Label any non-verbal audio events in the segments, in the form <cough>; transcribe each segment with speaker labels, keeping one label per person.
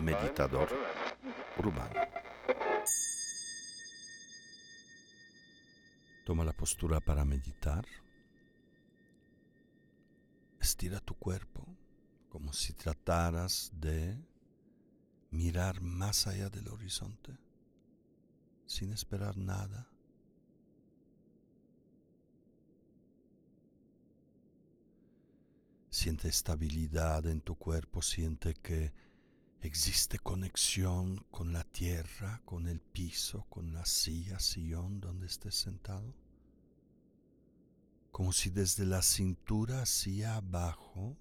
Speaker 1: Meditador urbano. Toma la postura para meditar. Estira tu cuerpo como si trataras de mirar más allá del horizonte, sin esperar nada. Siente estabilidad en tu cuerpo, siente que existe conexión con la tierra, con el piso, con la silla, sillón donde estés sentado. Como si desde la cintura hacia abajo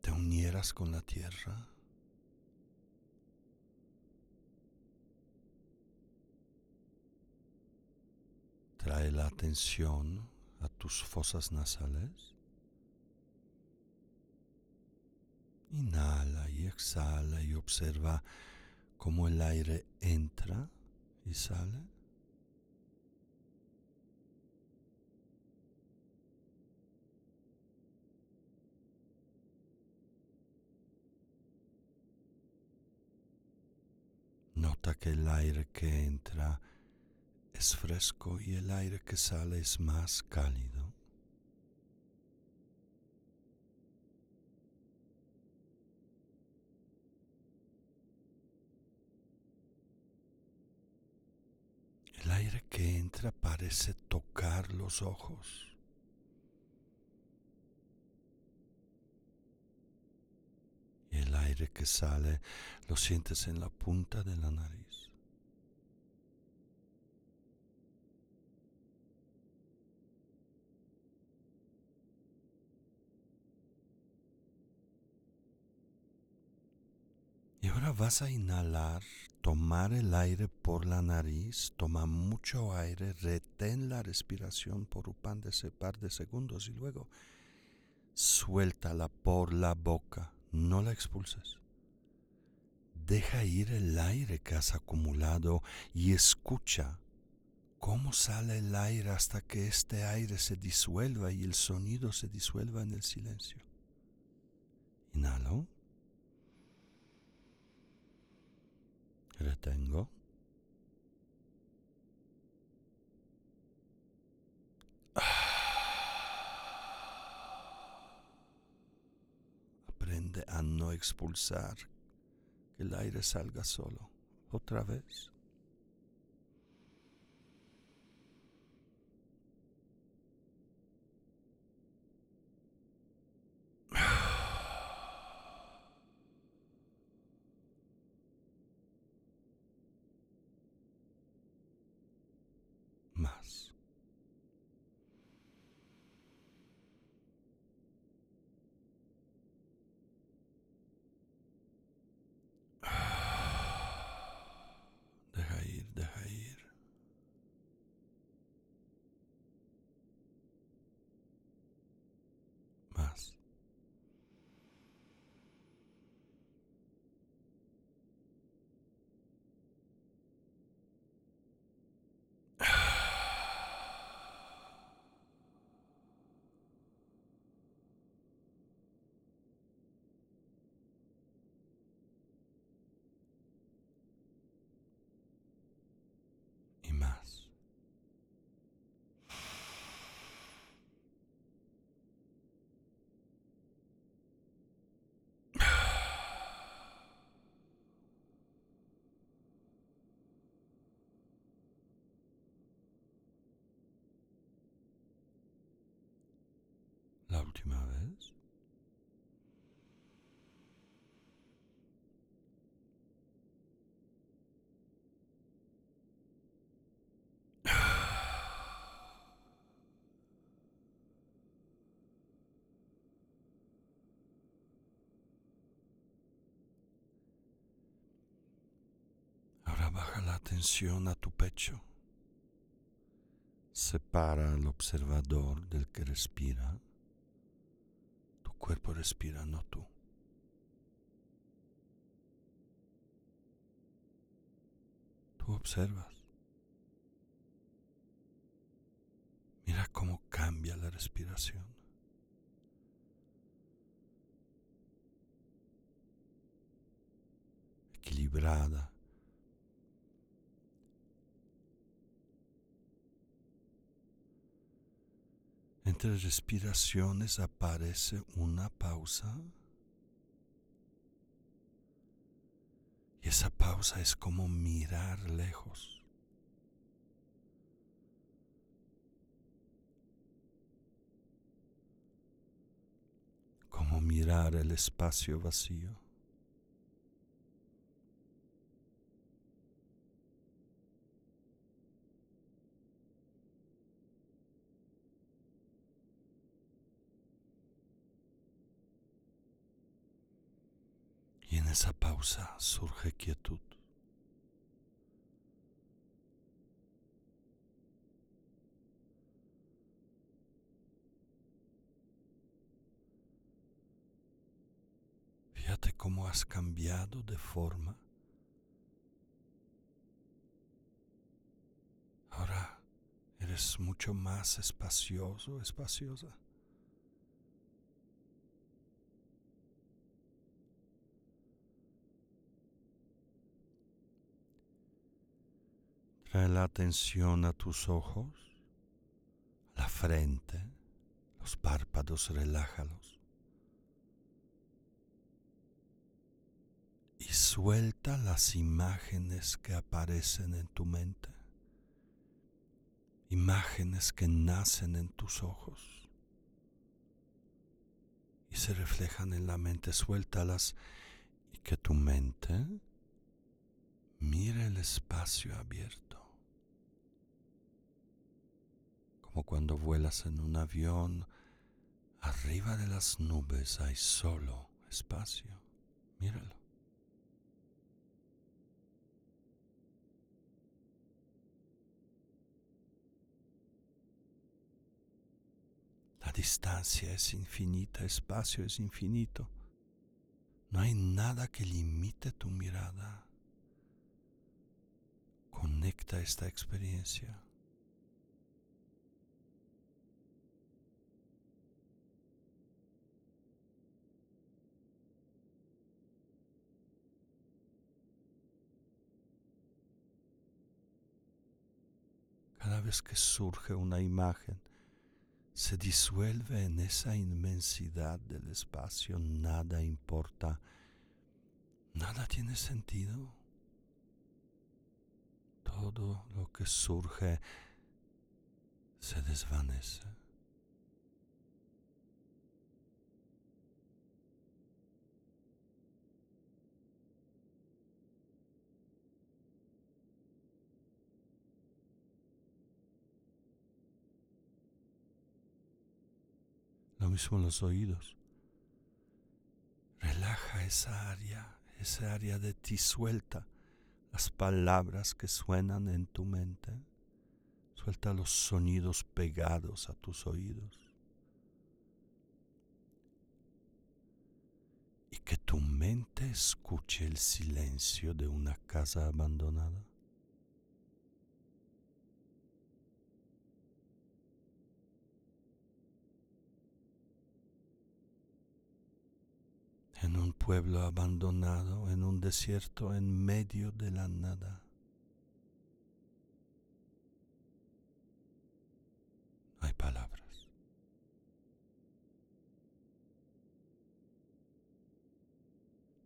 Speaker 1: te unieras con la tierra. Trae la atención a tus fosas nasales. Inhala y exhala y observa cómo el aire entra y sale. Nota que el aire que entra es fresco y el aire que sale es más cálido. El aire que entra parece tocar los ojos. Y el aire que sale lo sientes en la punta de la nariz. Y ahora vas a inhalar tomar el aire por la nariz, toma mucho aire, retén la respiración por un par de, par de segundos y luego suéltala por la boca, no la expulses. Deja ir el aire que has acumulado y escucha cómo sale el aire hasta que este aire se disuelva y el sonido se disuelva en el silencio. Inhalo. Retengo. <sighs> Aprende a no expulsar, que el aire salga solo. Otra vez. <sighs> Ahora baja la atención a tu pecho. Separa al observador del que respira cuerpo respira, no tú. Tú observas. Mira cómo cambia la respiración. Equilibrada, Entre respiraciones aparece una pausa. Y esa pausa es como mirar lejos. Como mirar el espacio vacío. Y en esa pausa surge quietud. Fíjate cómo has cambiado de forma. Ahora eres mucho más espacioso, espaciosa. Trae la atención a tus ojos, la frente, los párpados, relájalos. Y suelta las imágenes que aparecen en tu mente, imágenes que nacen en tus ojos y se reflejan en la mente. Suéltalas y que tu mente mire el espacio abierto. Cuando vuelas en un avión, arriba de las nubes hay solo espacio. Míralo. La distancia es infinita, espacio es infinito. No hay nada que limite tu mirada. Conecta esta experiencia. Cada vez que surge una imagen, se disuelve en esa inmensidad del espacio, nada importa, nada tiene sentido. Todo lo que surge se desvanece. Mismo los oídos. Relaja esa área, esa área de ti suelta las palabras que suenan en tu mente. Suelta los sonidos pegados a tus oídos. Y que tu mente escuche el silencio de una casa abandonada. Pueblo abandonado, en un desierto en medio de la nada. Hay palabras.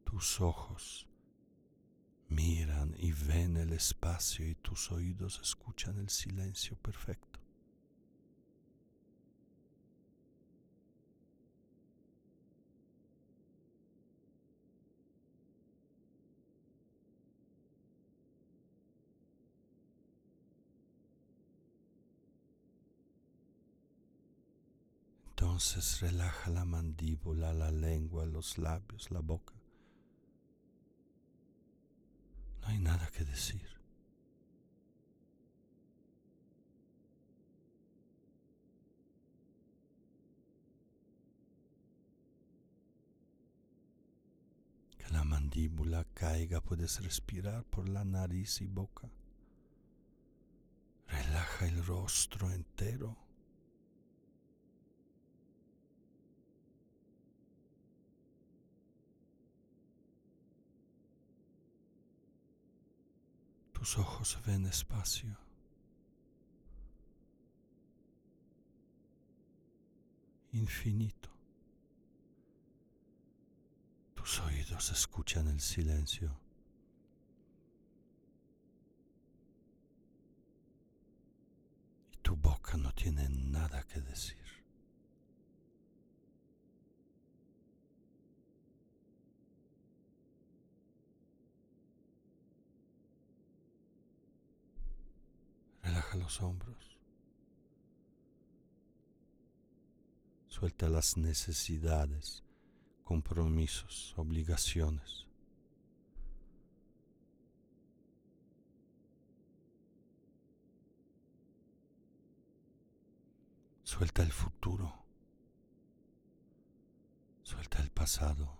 Speaker 1: Tus ojos miran y ven el espacio y tus oídos escuchan el silencio perfecto. Entonces relaja la mandíbula, la lengua, los labios, la boca. No hay nada que decir. Que la mandíbula caiga, puedes respirar por la nariz y boca. Relaja el rostro entero. Tus ojos ven espacio. Infinito. Tus oídos escuchan el silencio. Y tu boca no tiene nada que decir. Relaja los hombros. Suelta las necesidades, compromisos, obligaciones. Suelta el futuro. Suelta el pasado.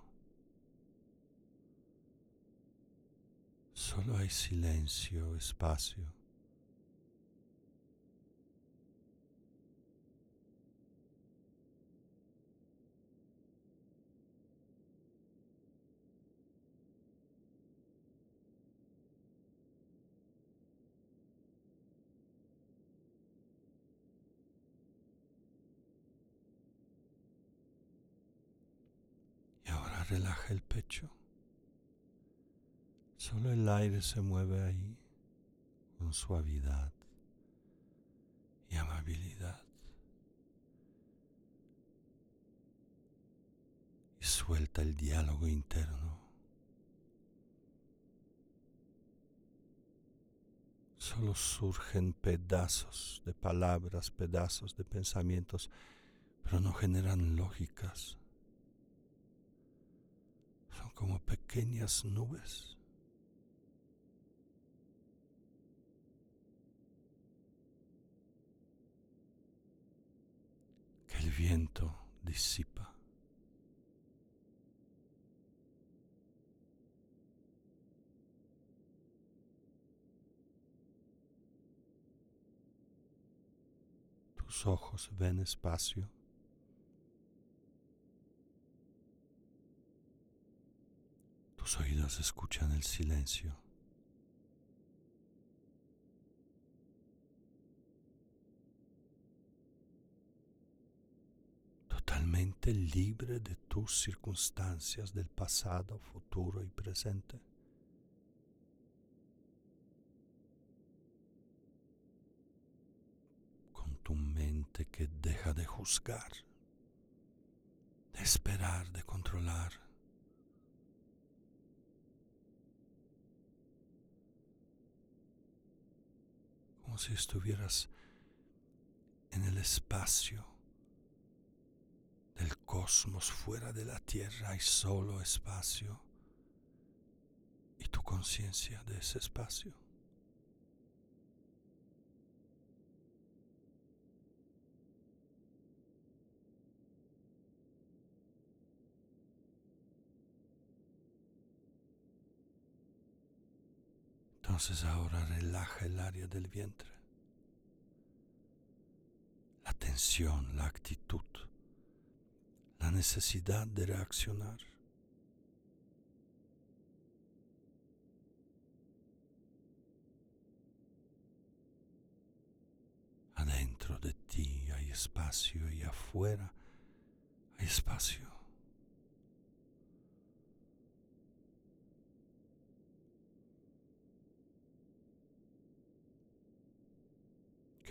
Speaker 1: Solo hay silencio, espacio. Relaja el pecho. Solo el aire se mueve ahí con suavidad y amabilidad. Y suelta el diálogo interno. Solo surgen pedazos de palabras, pedazos de pensamientos, pero no generan lógicas como pequeñas nubes. que el viento disipa. Tus ojos ven espacio. Tus oídos escuchan el silencio. Totalmente libre de tus circunstancias del pasado, futuro y presente. Con tu mente que deja de juzgar, de esperar, de controlar como si estuvieras en el espacio del cosmos fuera de la Tierra, hay solo espacio y tu conciencia de ese espacio. Entonces ahora relaja el área del vientre. La tensión, la actitud, la necesidad de reaccionar. Adentro de ti hay espacio y afuera hay espacio.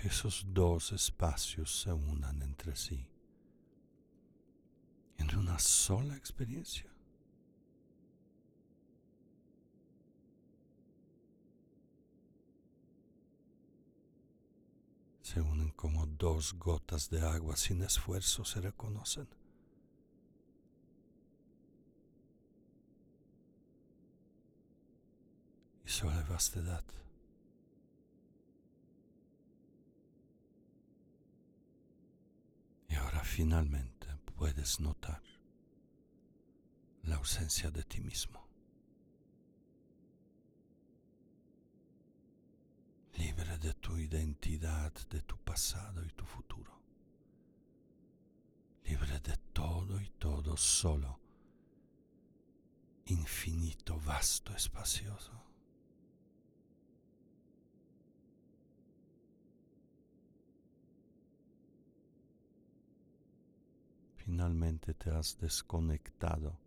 Speaker 1: Esos dos espacios se unan entre sí en una sola experiencia. Se unen como dos gotas de agua sin esfuerzo se reconocen. Y solo vastedad. Finalmente puedes notar la ausencia de ti mismo. Libre de tu identidad, de tu pasado y tu futuro. Libre de todo y todo solo. Infinito, vasto, espacioso. Finalmente te has desconectado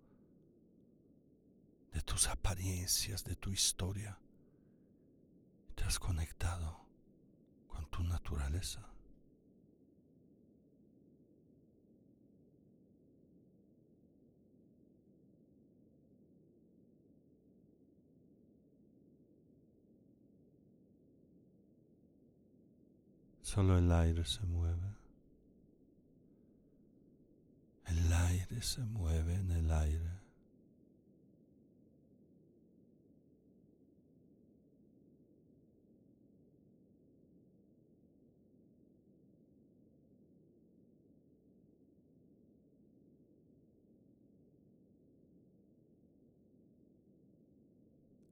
Speaker 1: de tus apariencias, de tu historia. Te has conectado con tu naturaleza. Solo el aire se mueve. El aire se mueve en el aire.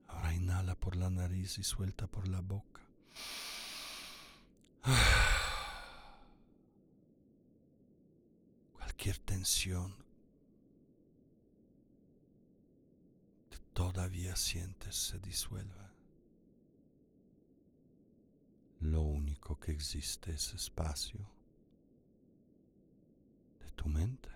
Speaker 1: Ahora inhala por la nariz y suelta por la boca. Que todavía sientes se disuelve. Lo único que existe es espacio de tu mente.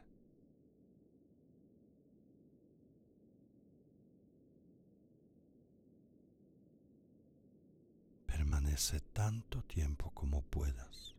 Speaker 1: Permanece tanto tiempo como puedas.